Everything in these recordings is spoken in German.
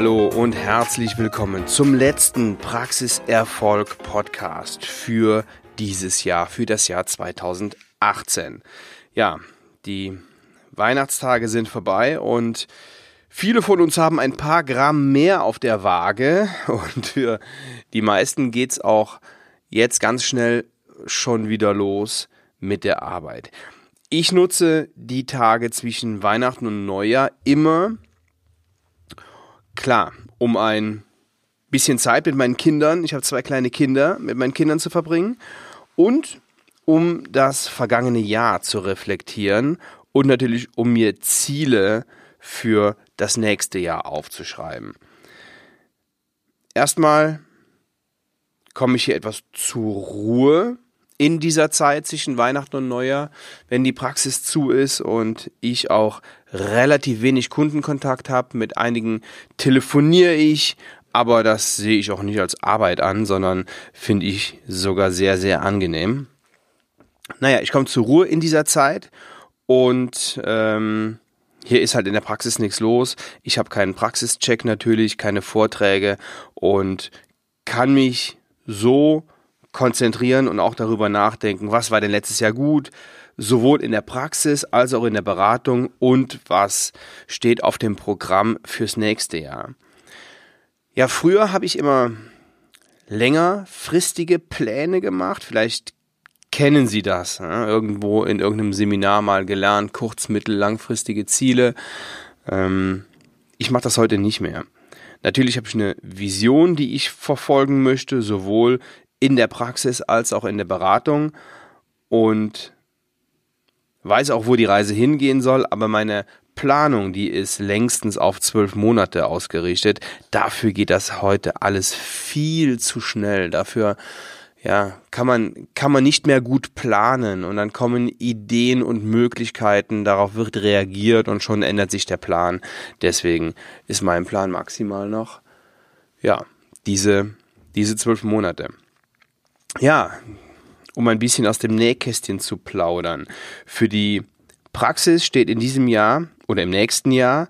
Hallo und herzlich willkommen zum letzten Praxiserfolg Podcast für dieses Jahr, für das Jahr 2018. Ja, die Weihnachtstage sind vorbei und viele von uns haben ein paar Gramm mehr auf der Waage und für die meisten geht's auch jetzt ganz schnell schon wieder los mit der Arbeit. Ich nutze die Tage zwischen Weihnachten und Neujahr immer, klar, um ein bisschen Zeit mit meinen Kindern, ich habe zwei kleine Kinder, mit meinen Kindern zu verbringen und um das vergangene Jahr zu reflektieren und natürlich um mir Ziele für das nächste Jahr aufzuschreiben. Erstmal komme ich hier etwas zur Ruhe in dieser Zeit zwischen Weihnachten und Neujahr, wenn die Praxis zu ist und ich auch relativ wenig Kundenkontakt habe. Mit einigen telefoniere ich, aber das sehe ich auch nicht als Arbeit an, sondern finde ich sogar sehr, sehr angenehm. Naja, ich komme zur Ruhe in dieser Zeit und ähm, hier ist halt in der Praxis nichts los. Ich habe keinen Praxischeck natürlich, keine Vorträge und kann mich so konzentrieren und auch darüber nachdenken, was war denn letztes Jahr gut, sowohl in der Praxis als auch in der Beratung und was steht auf dem Programm fürs nächste Jahr. Ja, früher habe ich immer längerfristige Pläne gemacht. Vielleicht kennen Sie das. Ja? Irgendwo in irgendeinem Seminar mal gelernt, kurz-, mittel-, langfristige Ziele. Ähm, ich mache das heute nicht mehr. Natürlich habe ich eine Vision, die ich verfolgen möchte, sowohl in der Praxis als auch in der Beratung und weiß auch, wo die Reise hingehen soll, aber meine Planung, die ist längstens auf zwölf Monate ausgerichtet. Dafür geht das heute alles viel zu schnell. Dafür ja, kann man, kann man nicht mehr gut planen und dann kommen Ideen und Möglichkeiten, darauf wird reagiert und schon ändert sich der Plan. Deswegen ist mein Plan maximal noch, ja, diese, diese zwölf Monate. Ja, um ein bisschen aus dem Nähkästchen zu plaudern. Für die Praxis steht in diesem Jahr oder im nächsten Jahr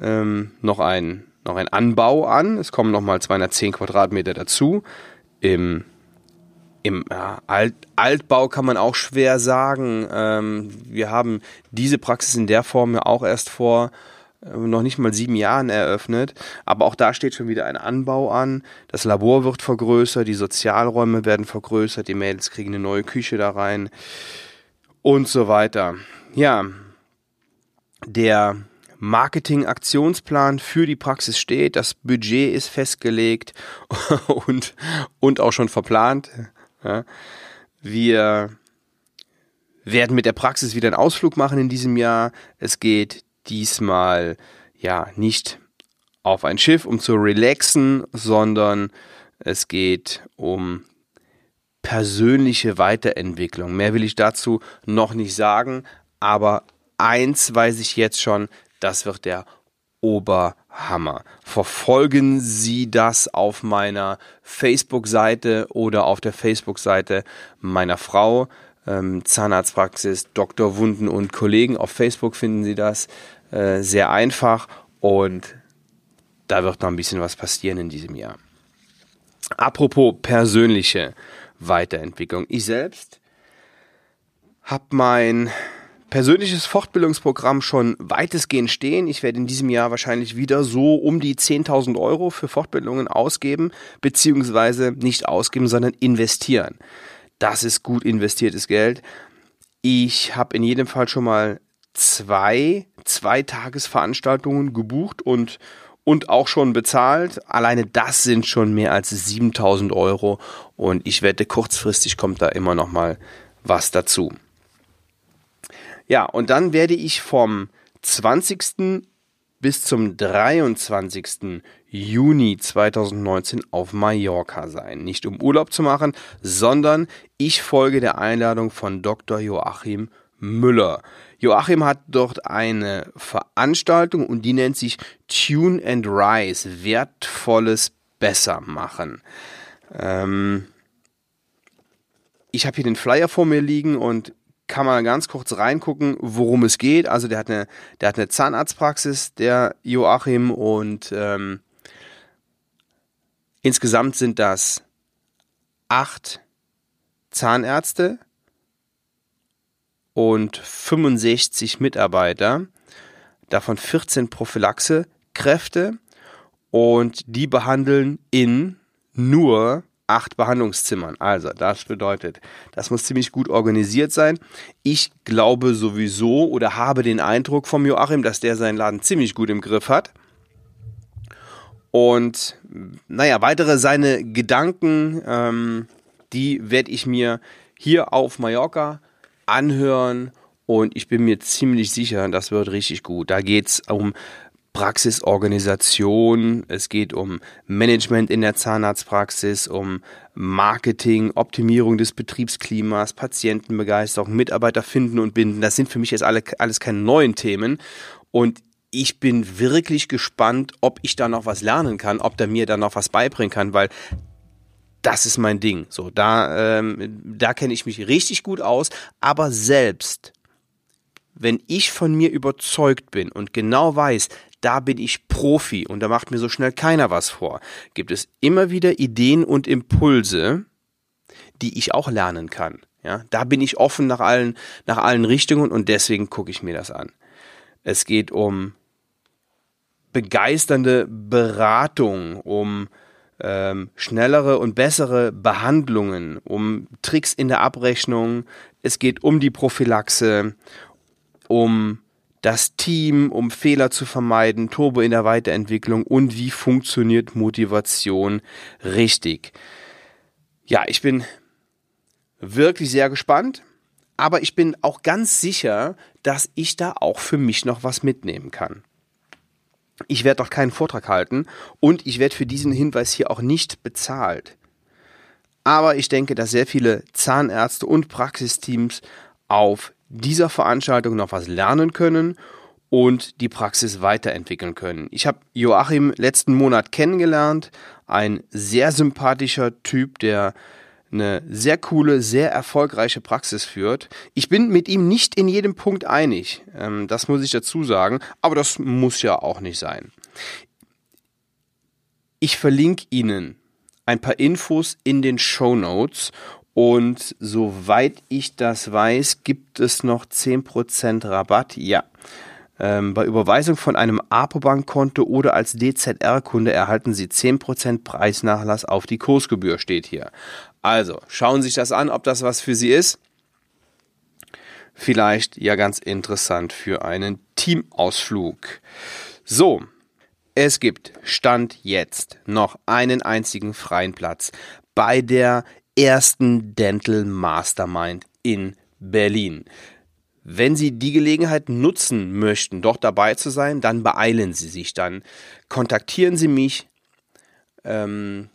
ähm, noch ein noch ein Anbau an. Es kommen nochmal 210 Quadratmeter dazu. Im im ja, Alt, Altbau kann man auch schwer sagen. Ähm, wir haben diese Praxis in der Form ja auch erst vor noch nicht mal sieben Jahren eröffnet. Aber auch da steht schon wieder ein Anbau an. Das Labor wird vergrößert, die Sozialräume werden vergrößert, die Mädels kriegen eine neue Küche da rein und so weiter. Ja, der Marketing-Aktionsplan für die Praxis steht, das Budget ist festgelegt und, und auch schon verplant. Ja. Wir werden mit der Praxis wieder einen Ausflug machen in diesem Jahr. Es geht diesmal ja nicht auf ein Schiff, um zu relaxen, sondern es geht um persönliche Weiterentwicklung. Mehr will ich dazu noch nicht sagen, aber eins weiß ich jetzt schon, das wird der Oberhammer. Verfolgen Sie das auf meiner Facebook-Seite oder auf der Facebook-Seite meiner Frau. Ähm, Zahnarztpraxis Dr. Wunden und Kollegen. Auf Facebook finden Sie das äh, sehr einfach und da wird noch ein bisschen was passieren in diesem Jahr. Apropos persönliche Weiterentwicklung. Ich selbst habe mein persönliches Fortbildungsprogramm schon weitestgehend stehen. Ich werde in diesem Jahr wahrscheinlich wieder so um die 10.000 Euro für Fortbildungen ausgeben, beziehungsweise nicht ausgeben, sondern investieren. Das ist gut investiertes Geld. Ich habe in jedem Fall schon mal zwei, zwei Tagesveranstaltungen gebucht und und auch schon bezahlt. Alleine das sind schon mehr als 7000 Euro und ich wette, kurzfristig kommt da immer noch mal was dazu. Ja, und dann werde ich vom 20. bis zum 23. Juni 2019 auf Mallorca sein. Nicht um Urlaub zu machen, sondern ich folge der Einladung von Dr. Joachim Müller. Joachim hat dort eine Veranstaltung und die nennt sich Tune and Rise, wertvolles Bessermachen. Ähm ich habe hier den Flyer vor mir liegen und kann man ganz kurz reingucken, worum es geht. Also der hat eine, der hat eine Zahnarztpraxis, der Joachim, und ähm, Insgesamt sind das acht Zahnärzte und 65 Mitarbeiter, davon 14 Prophylaxekräfte und die behandeln in nur acht Behandlungszimmern. Also, das bedeutet, das muss ziemlich gut organisiert sein. Ich glaube sowieso oder habe den Eindruck vom Joachim, dass der seinen Laden ziemlich gut im Griff hat. Und naja, weitere seine Gedanken, ähm, die werde ich mir hier auf Mallorca anhören und ich bin mir ziemlich sicher, das wird richtig gut. Da geht es um Praxisorganisation, es geht um Management in der Zahnarztpraxis, um Marketing, Optimierung des Betriebsklimas, Patientenbegeisterung, Mitarbeiter finden und binden. Das sind für mich jetzt alle, alles keine neuen Themen. Und ich bin wirklich gespannt, ob ich da noch was lernen kann, ob der mir da noch was beibringen kann, weil das ist mein Ding. So, da, ähm, da kenne ich mich richtig gut aus. Aber selbst wenn ich von mir überzeugt bin und genau weiß, da bin ich Profi und da macht mir so schnell keiner was vor, gibt es immer wieder Ideen und Impulse, die ich auch lernen kann. Ja, da bin ich offen nach allen, nach allen Richtungen und deswegen gucke ich mir das an. Es geht um begeisternde Beratung, um ähm, schnellere und bessere Behandlungen, um Tricks in der Abrechnung. Es geht um die Prophylaxe, um das Team, um Fehler zu vermeiden, Turbo in der Weiterentwicklung und wie funktioniert Motivation richtig. Ja, ich bin wirklich sehr gespannt, aber ich bin auch ganz sicher, dass ich da auch für mich noch was mitnehmen kann. Ich werde doch keinen Vortrag halten und ich werde für diesen Hinweis hier auch nicht bezahlt. Aber ich denke, dass sehr viele Zahnärzte und Praxisteams auf dieser Veranstaltung noch was lernen können und die Praxis weiterentwickeln können. Ich habe Joachim letzten Monat kennengelernt, ein sehr sympathischer Typ, der eine sehr coole, sehr erfolgreiche Praxis führt. Ich bin mit ihm nicht in jedem Punkt einig, ähm, das muss ich dazu sagen, aber das muss ja auch nicht sein. Ich verlinke Ihnen ein paar Infos in den Show Notes und soweit ich das weiß, gibt es noch 10% Rabatt. Ja. Ähm, bei Überweisung von einem Apobank-Konto oder als DZR-Kunde erhalten Sie 10% Preisnachlass auf die Kursgebühr, steht hier. Also, schauen Sie sich das an, ob das was für Sie ist. Vielleicht ja ganz interessant für einen Teamausflug. So, es gibt Stand jetzt noch einen einzigen freien Platz bei der ersten Dental Mastermind in Berlin. Wenn Sie die Gelegenheit nutzen möchten, dort dabei zu sein, dann beeilen Sie sich. Dann kontaktieren Sie mich ähm,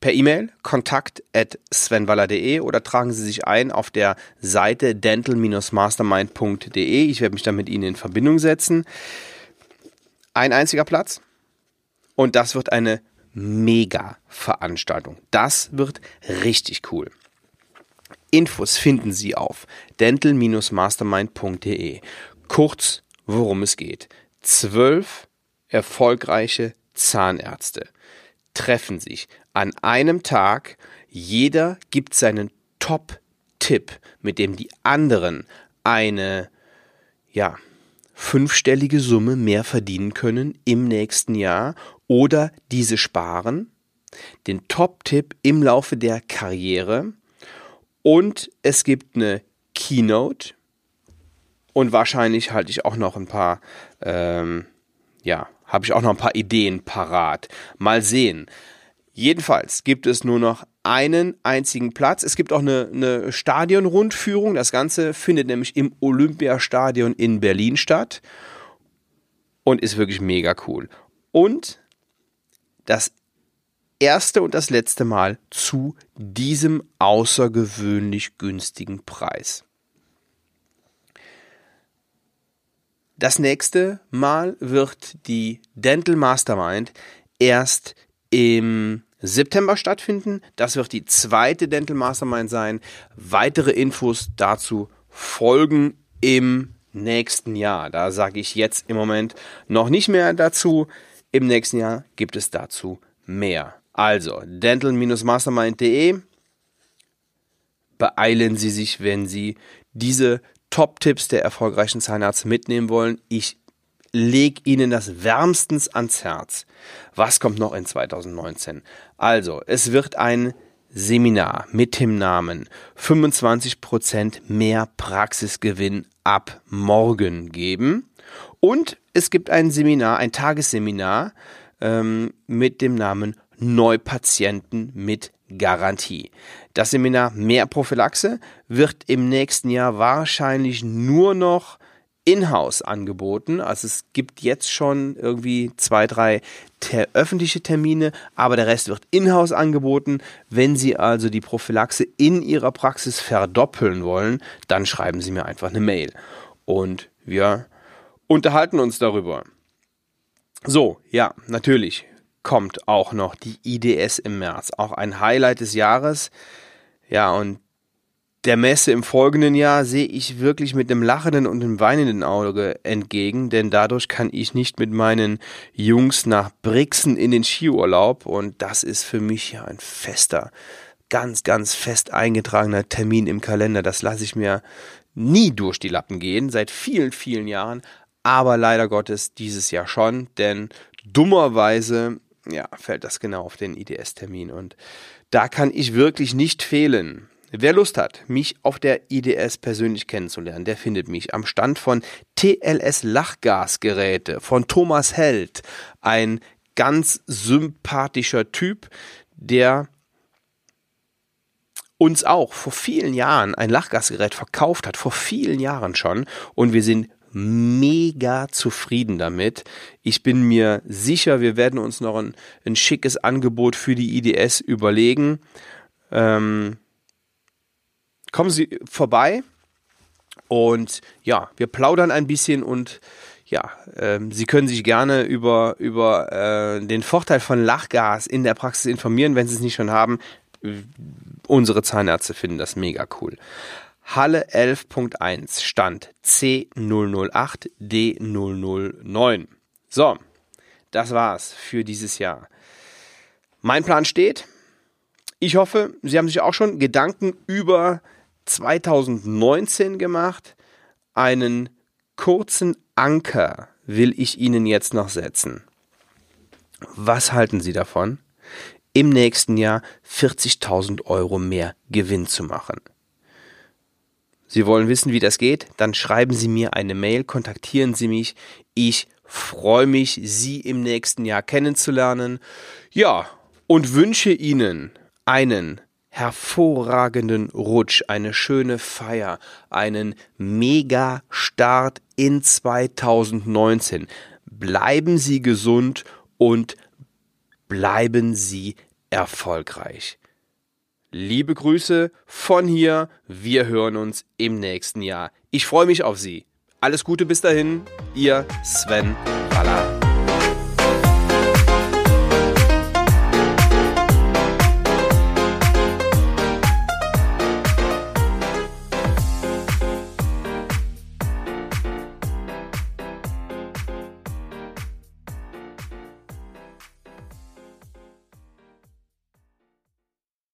per E-Mail kontakt at svenwaller.de oder tragen Sie sich ein auf der Seite dental-mastermind.de. Ich werde mich dann mit Ihnen in Verbindung setzen. Ein einziger Platz und das wird eine Mega-Veranstaltung. Das wird richtig cool. Infos finden Sie auf dental-mastermind.de. Kurz, worum es geht. Zwölf erfolgreiche Zahnärzte treffen sich an einem Tag. Jeder gibt seinen Top-Tipp, mit dem die anderen eine, ja, fünfstellige Summe mehr verdienen können im nächsten Jahr oder diese sparen. Den Top-Tipp im Laufe der Karriere und es gibt eine Keynote. Und wahrscheinlich halte ich auch noch ein paar, ähm, ja, habe ich auch noch ein paar Ideen parat. Mal sehen. Jedenfalls gibt es nur noch einen einzigen Platz. Es gibt auch eine, eine Stadionrundführung. Das Ganze findet nämlich im Olympiastadion in Berlin statt und ist wirklich mega cool. Und das erste und das letzte Mal zu diesem außergewöhnlich günstigen Preis. Das nächste Mal wird die Dental Mastermind erst im September stattfinden. Das wird die zweite Dental Mastermind sein. Weitere Infos dazu folgen im nächsten Jahr. Da sage ich jetzt im Moment noch nicht mehr dazu. Im nächsten Jahr gibt es dazu mehr. Also, dental-mastermind.de. Beeilen Sie sich, wenn Sie diese Top-Tipps der erfolgreichen Zahnärzte mitnehmen wollen. Ich lege Ihnen das wärmstens ans Herz. Was kommt noch in 2019? Also, es wird ein Seminar mit dem Namen 25% mehr Praxisgewinn ab morgen geben. Und es gibt ein Seminar, ein Tagesseminar ähm, mit dem Namen Neupatienten mit Garantie. Das Seminar Mehr Prophylaxe wird im nächsten Jahr wahrscheinlich nur noch in-house angeboten. Also es gibt jetzt schon irgendwie zwei, drei ter öffentliche Termine, aber der Rest wird in-house angeboten. Wenn Sie also die Prophylaxe in Ihrer Praxis verdoppeln wollen, dann schreiben Sie mir einfach eine Mail. Und wir unterhalten uns darüber. So, ja, natürlich kommt auch noch die IDS im März. Auch ein Highlight des Jahres. Ja, und der Messe im folgenden Jahr sehe ich wirklich mit einem lachenden und einem weinenden Auge entgegen, denn dadurch kann ich nicht mit meinen Jungs nach Brixen in den Skiurlaub und das ist für mich ja ein fester, ganz, ganz fest eingetragener Termin im Kalender. Das lasse ich mir nie durch die Lappen gehen, seit vielen, vielen Jahren, aber leider Gottes dieses Jahr schon, denn dummerweise ja, fällt das genau auf den IDS-Termin und da kann ich wirklich nicht fehlen. Wer Lust hat, mich auf der IDS persönlich kennenzulernen, der findet mich am Stand von TLS Lachgasgeräte von Thomas Held, ein ganz sympathischer Typ, der uns auch vor vielen Jahren ein Lachgasgerät verkauft hat, vor vielen Jahren schon, und wir sind mega zufrieden damit. Ich bin mir sicher, wir werden uns noch ein, ein schickes Angebot für die IDS überlegen. Ähm, kommen Sie vorbei und ja, wir plaudern ein bisschen und ja, ähm, Sie können sich gerne über, über äh, den Vorteil von Lachgas in der Praxis informieren, wenn Sie es nicht schon haben. Unsere Zahnärzte finden das mega cool. Halle 11.1 Stand C008 D009. So, das war's für dieses Jahr. Mein Plan steht. Ich hoffe, Sie haben sich auch schon Gedanken über 2019 gemacht. Einen kurzen Anker will ich Ihnen jetzt noch setzen. Was halten Sie davon, im nächsten Jahr 40.000 Euro mehr Gewinn zu machen? Sie wollen wissen, wie das geht? Dann schreiben Sie mir eine Mail, kontaktieren Sie mich. Ich freue mich, Sie im nächsten Jahr kennenzulernen. Ja, und wünsche Ihnen einen hervorragenden Rutsch, eine schöne Feier, einen Mega-Start in 2019. Bleiben Sie gesund und bleiben Sie erfolgreich. Liebe Grüße von hier, wir hören uns im nächsten Jahr. Ich freue mich auf Sie. Alles Gute bis dahin, Ihr Sven Waller.